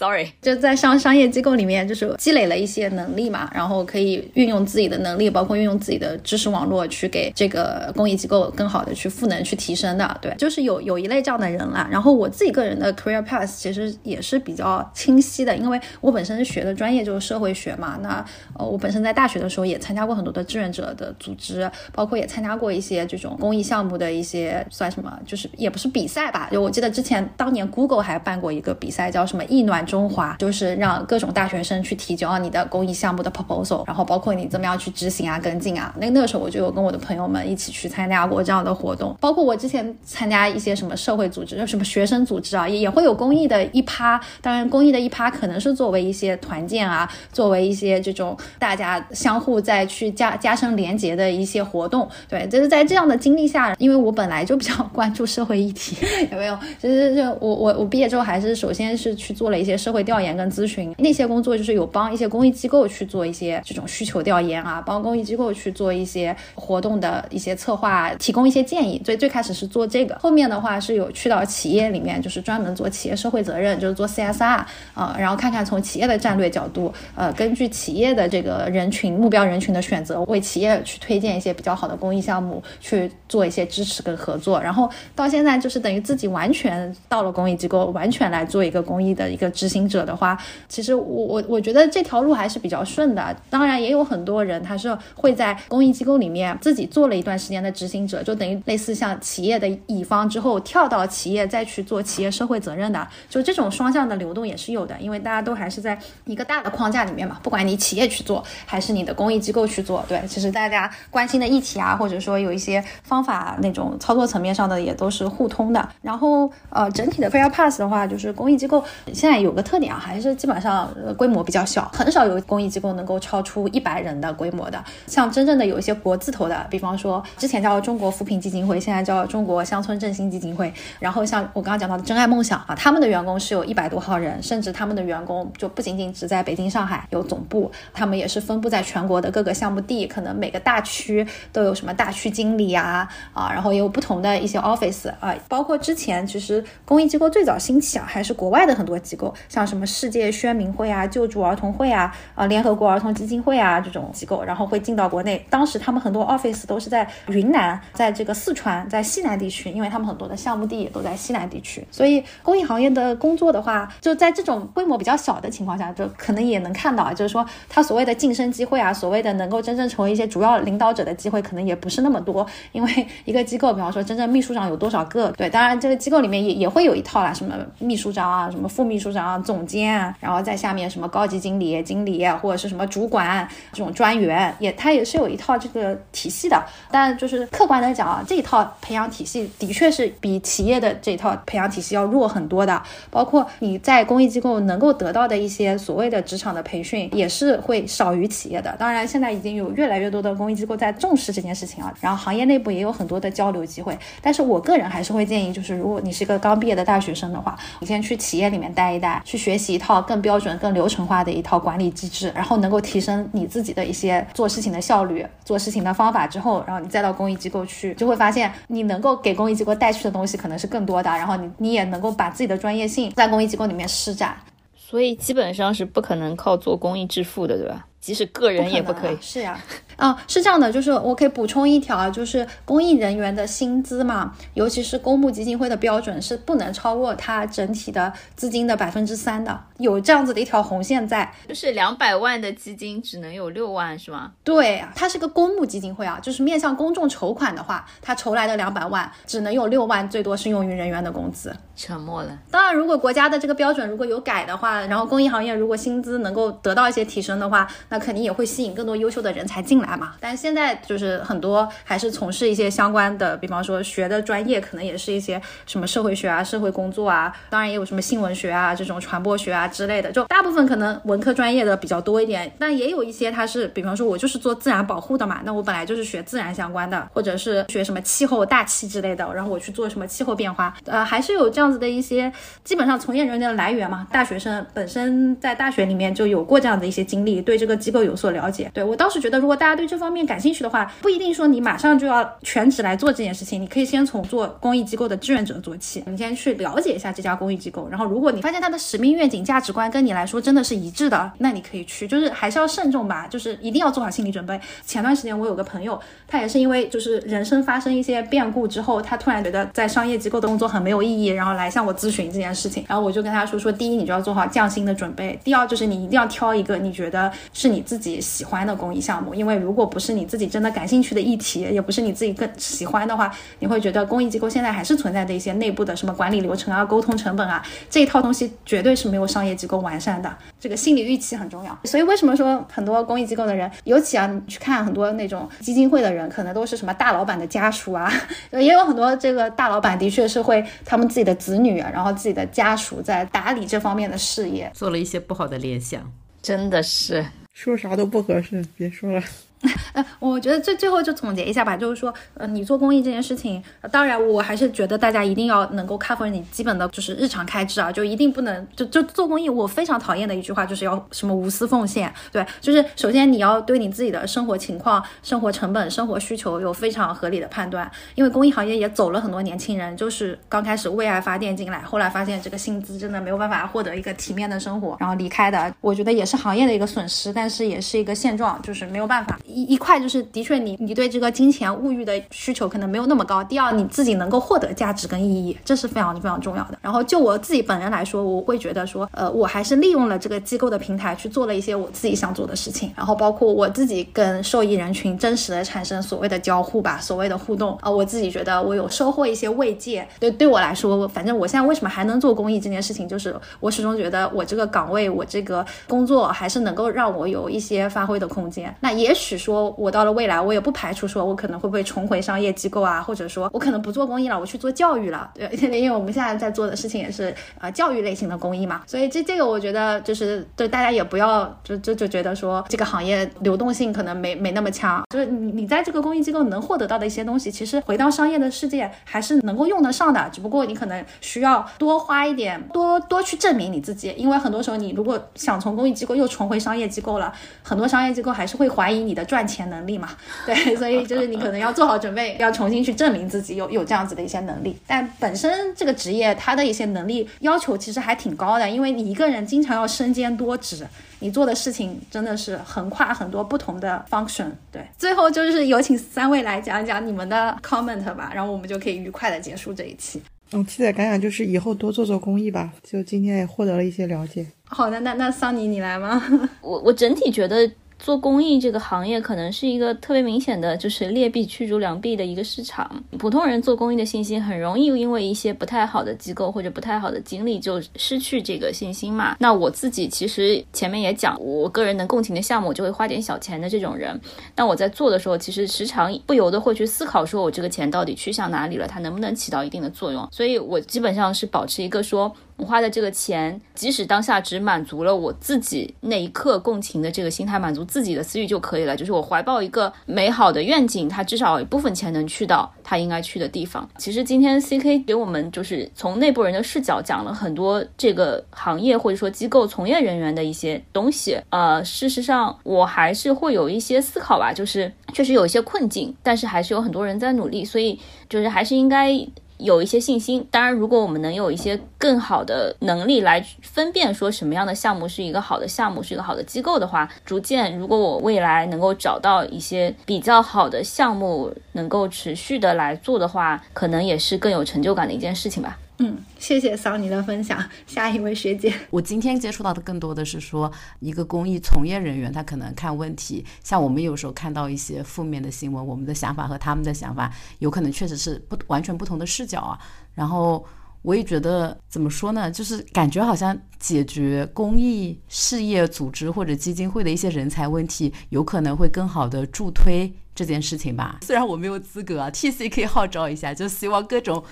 Sorry，就在商商业机构里面，就是积累了一些能力嘛，然后可以运用自己的能力，包括运用自己的知识网络，去给这个公益机构更好的去赋能、去提升的。对，就是有有一类这样的人啦。然后我自己个人的 career path 其实也是比较清晰的，因为我本身学的专业就是社会学嘛。那呃，我本身在大学的时候也参加过很多的志愿者的组织，包括也参加过一些这种公益项目的一些算什么，就是也不是比赛吧。就我记得之前当年 Google 还办过一个比赛，叫什么“意暖中华”，就是让各种大学生去提交你的公益项目的 proposal，然后包括你怎么样去执行啊、跟进啊。那那个时候我就有跟我的朋友们一起去参加过这样的活动，包括我之前参加一些什么社会组织，就什么学生组织啊，也也会有公益的一趴。当然，公益的一趴可能是作为一些团建啊，作为一些这种大家相互再去加加深连接的一些活动。对，就是在这样的经历下，因为我本来就比较关注社会议题，有没有？就是就我我我毕业之后，还是首先是去做了一些社会调研跟咨询，那些工作就是有帮一些公益机构去做一些这种需求调研啊，帮公益机构去做一些活动的一些策划，提供一些建议。最最开始是做这个，后面的话是有去到企业里面，就是专门做企业社会责任，就是做 CSR 啊、然后看看从企业的战略角度，呃，根据企业的这个人群目标人群的选择，为企业去推荐一些比较好的公益项目，去做一些支持跟合作。然后到现在就是等于自己完全到了公益机构，完全来做一个公益的一个执行者的话，其实我我我觉得这条路还是比较顺的。当然也有很多人他是会在公益机构里面自己做了一段时间的执行者，就等于类似像企业的乙方之后跳到企业再去做企业社会责任的，就这种双向的流动也是有的。因为大家都还是在一个大的框架里面嘛，不管你企业去做还是你的公益机构去做，对，其实大家关心的议题啊，或者说有一些方法那种操作层面上的也都是互通的。然后呃，整体的 Fair Pass 的话，就是公益机构现在有个特点啊，还是基本上规模比较小，很少有公益机构能够超出一百人的规模的。像真正的有一些国字头的，比方说之前叫中国扶贫基金会，现在叫中国乡村振兴基金会。然后像我刚刚讲到的真爱梦想啊，他们的员工是有一百多号人，甚至他们的员工就不仅仅只在北京、上海有总部，他们也是分布在全国的各个项目地，可能每个大区都有什么大区经理啊啊，然后也有不同的一些 office 啊，包括之前其实公益机构最早兴起啊，还是国外的很多机构，像什么世界宣明会啊、救助儿童会啊、啊联合国儿童基金会啊这种机构，然后会进到国内。当时他们很多 office 都是在云南，在这个四川，在西南地区，因为他们很多的项目地也都在西南地区，所以公益行业的工作的话，就在这种规模比较小的情况下，就可能也能看到啊，就是说他所谓的晋升机会啊，所谓的能够真正成为一些主要领导者的机会，可能也不是那么多，因为一个机构，比方说真正秘书长有多少个？对，当然这个机构里面也也会有一套啦，什么秘书长啊，什么副秘书长，啊总监啊，然后在下面什么高级经理、经理或者是什么主管这种专员，也他也是有一套这个体系的。但就是客观的讲啊，这一套培养体系的确是比企业的这一套培养体系要弱很多的。包括你在公益机构能够得到的一些所谓的职场的培训，也是会少于企业的。当然，现在已经有越来越多的公益机构在重视这件事情啊，然后行业内部也有很多的交流机会。但是我个人还是会建议，就是如果你是一个刚毕业的大学生的话，你先去企业里面待一待，去学习一套更标准、更流程化的一套管理机制，然后能够提升你自己的一些做事情的效率、做事情的方法之后，然后你再到公益机构去，就会发现你能够给公益机构带去的东西可能是更多的，然后你你也能够把自己的专业性在公益机构里面施展。所以基本上是不可能靠做公益致富的，对吧？即使个人也不可以。是呀，啊，是这样的，就是我可以补充一条啊，就是公益人员的薪资嘛，尤其是公募基金会的标准是不能超过它整体的资金的百分之三的，有这样子的一条红线在。就是两百万的基金只能有六万，是吗？对，它是个公募基金会啊，就是面向公众筹款的话，它筹来的两百万只能有六万，最多是用于人员的工资。沉默了。当然，如果国家的这个标准如果有改的话，然后公益行业如果薪资能够得到一些提升的话，那肯定也会吸引更多优秀的人才进来。嘛。但现在就是很多还是从事一些相关的，比方说学的专业可能也是一些什么社会学啊、社会工作啊，当然也有什么新闻学啊、这种传播学啊之类的。就大部分可能文科专业的比较多一点，但也有一些他是，比方说我就是做自然保护的嘛，那我本来就是学自然相关的，或者是学什么气候、大气之类的，然后我去做什么气候变化，呃，还是有这样子的一些基本上从业人员的来源嘛。大学生本身在大学里面就有过这样的一些经历，对这个机构有所了解。对我倒是觉得，如果大家对这方面感兴趣的话，不一定说你马上就要全职来做这件事情，你可以先从做公益机构的志愿者做起，你先去了解一下这家公益机构，然后如果你发现它的使命、愿景、价值观跟你来说真的是一致的，那你可以去，就是还是要慎重吧，就是一定要做好心理准备。前段时间我有个朋友，他也是因为就是人生发生一些变故之后，他突然觉得在商业机构的工作很没有意义，然后来向我咨询这件事情。然后我就跟他说说，第一，你就要做好降薪的准备；第二，就是你一定要挑一个你觉得是你自己喜欢的公益项目，因为如果不是你自己真的感兴趣的议题，也不是你自己更喜欢的话，你会觉得公益机构现在还是存在的一些内部的什么管理流程啊、沟通成本啊这一套东西，绝对是没有商业机构完善的。这个心理预期很重要。所以为什么说很多公益机构的人，尤其啊，你去看很多那种基金会的人，可能都是什么大老板的家属啊，也有很多这个大老板的确是会他们自己的子女，然后自己的家属在打理这方面的事业，做了一些不好的联想，真的是说啥都不合适，别说了。呃，我觉得最最后就总结一下吧，就是说，呃，你做公益这件事情，当然我还是觉得大家一定要能够 cover 你基本的就是日常开支啊，就一定不能就就做公益，我非常讨厌的一句话就是要什么无私奉献，对，就是首先你要对你自己的生活情况、生活成本、生活需求有非常合理的判断，因为公益行业也走了很多年轻人，就是刚开始为爱发电进来，后来发现这个薪资真的没有办法获得一个体面的生活，然后离开的，我觉得也是行业的一个损失，但是也是一个现状，就是没有办法。一一块就是的确你你对这个金钱物欲的需求可能没有那么高。第二，你自己能够获得价值跟意义，这是非常非常重要的。然后就我自己本人来说，我会觉得说，呃，我还是利用了这个机构的平台去做了一些我自己想做的事情。然后包括我自己跟受益人群真实的产生所谓的交互吧，所谓的互动啊，我自己觉得我有收获一些慰藉。对对我来说，反正我现在为什么还能做公益这件事情，就是我始终觉得我这个岗位，我这个工作还是能够让我有一些发挥的空间。那也许说。我到了未来，我也不排除说，我可能会不会重回商业机构啊，或者说我可能不做公益了，我去做教育了。对，因为我们现在在做的事情也是呃教育类型的公益嘛，所以这这个我觉得就是对大家也不要就就就觉得说这个行业流动性可能没没那么强，就是你你在这个公益机构能获得到的一些东西，其实回到商业的世界还是能够用得上的，只不过你可能需要多花一点，多多去证明你自己，因为很多时候你如果想从公益机构又重回商业机构了，很多商业机构还是会怀疑你的赚钱。能力嘛，对，所以就是你可能要做好准备，要重新去证明自己有有这样子的一些能力。但本身这个职业它的一些能力要求其实还挺高的，因为你一个人经常要身兼多职，你做的事情真的是横跨很多不同的 function。对，最后就是有请三位来讲一讲你们的 comment 吧，然后我们就可以愉快的结束这一期。嗯，七仔感想就是以后多做做公益吧，就今天也获得了一些了解。好的，那那桑尼你来吗？我我整体觉得。做公益这个行业可能是一个特别明显的就是劣币驱逐良币的一个市场。普通人做公益的信心很容易因为一些不太好的机构或者不太好的经历就失去这个信心嘛。那我自己其实前面也讲，我个人能共情的项目我就会花点小钱的这种人。那我在做的时候，其实时常不由得会去思考，说我这个钱到底去向哪里了，它能不能起到一定的作用。所以我基本上是保持一个说。我花的这个钱，即使当下只满足了我自己那一刻共情的这个心态，满足自己的私欲就可以了。就是我怀抱一个美好的愿景，它至少一部分钱能去到它应该去的地方。其实今天 C K 给我们就是从内部人的视角讲了很多这个行业或者说机构从业人员的一些东西。呃，事实上我还是会有一些思考吧，就是确实有一些困境，但是还是有很多人在努力，所以就是还是应该。有一些信心，当然，如果我们能有一些更好的能力来分辨说什么样的项目是一个好的项目，是一个好的机构的话，逐渐，如果我未来能够找到一些比较好的项目，能够持续的来做的话，可能也是更有成就感的一件事情吧。嗯，谢谢桑尼的分享。下一位学姐，我今天接触到的更多的是说，一个公益从业人员，他可能看问题，像我们有时候看到一些负面的新闻，我们的想法和他们的想法，有可能确实是不完全不同的视角啊。然后我也觉得怎么说呢，就是感觉好像解决公益事业组织或者基金会的一些人才问题，有可能会更好的助推这件事情吧。虽然我没有资格啊，TC 可以号召一下，就希望各种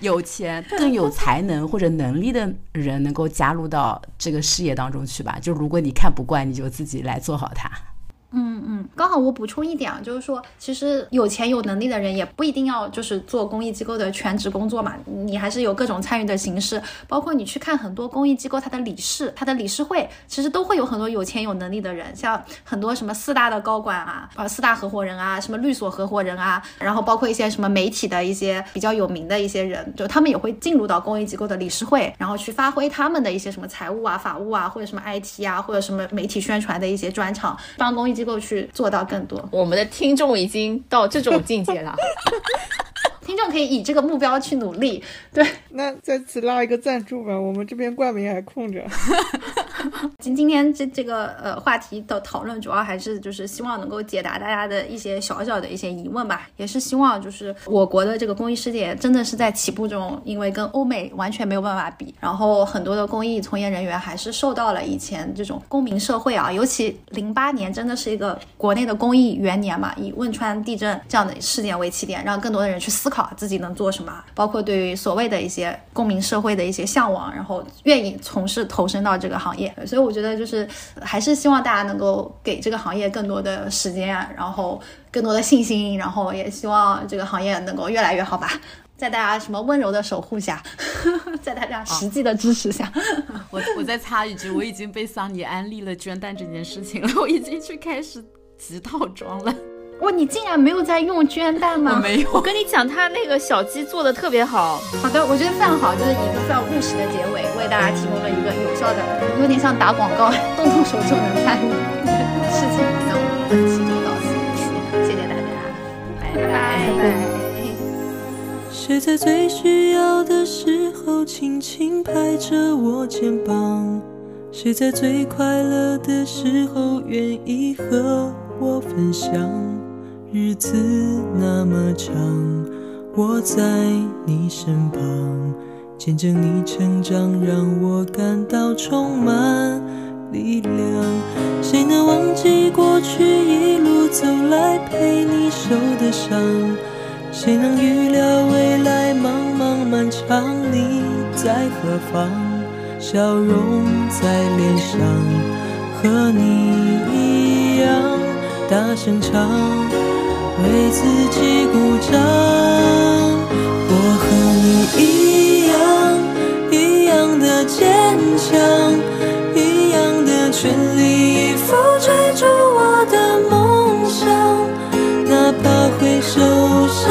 有钱、更有才能或者能力的人能够加入到这个事业当中去吧。就如果你看不惯，你就自己来做好它。嗯嗯，刚好我补充一点啊，就是说，其实有钱有能力的人也不一定要就是做公益机构的全职工作嘛，你还是有各种参与的形式，包括你去看很多公益机构，它的理事、它的理事会，其实都会有很多有钱有能力的人，像很多什么四大的高管啊，呃，四大合伙人啊，什么律所合伙人啊，然后包括一些什么媒体的一些比较有名的一些人，就他们也会进入到公益机构的理事会，然后去发挥他们的一些什么财务啊、法务啊，或者什么 IT 啊，或者什么媒体宣传的一些专场，帮公益机构去做到更多。我们的听众已经到这种境界了。听众可以以这个目标去努力，对。那在此拉一个赞助吧，我们这边冠名还空着。今今天这这个呃话题的讨论，主要还是就是希望能够解答大家的一些小小的一些疑问吧，也是希望就是我国的这个公益事业真的是在起步中，因为跟欧美完全没有办法比，然后很多的公益从业人员还是受到了以前这种公民社会啊，尤其零八年真的是一个国内的公益元年嘛，以汶川地震这样的事件为起点，让更多的人去思考自己能做什么，包括对于所谓的一些公民社会的一些向往，然后愿意从事投身到这个行业。所以我觉得就是还是希望大家能够给这个行业更多的时间，然后更多的信心，然后也希望这个行业能够越来越好吧。在大家什么温柔的守护下，在大家实际的支持下，我我再插一句，我已经被桑尼安利了捐蛋这件事情了，我已经去开始集套装了。哇，你竟然没有在用捐蛋吗？没有。我跟你讲，他那个小鸡做的特别好。好的，我觉得非常好，就是以一个非常务实的结尾，为大家提供了一个有效的，有点像打广告，动动手就能参与的事情。那我们本期就到此结束，谢谢大家，拜拜拜拜。谁在最需要的时候轻轻拍着我肩膀？谁在最快乐的时候愿意和我分享？日子那么长，我在你身旁，见证你成长，让我感到充满力量。谁能忘记过去一路走来陪你受的伤？谁能预料未来茫茫漫长，你在何方？笑容在脸上，和你一样大声唱，为自己鼓掌。我和你一样，一样的坚强，一样的全力以赴追逐我的梦想，哪怕会受伤，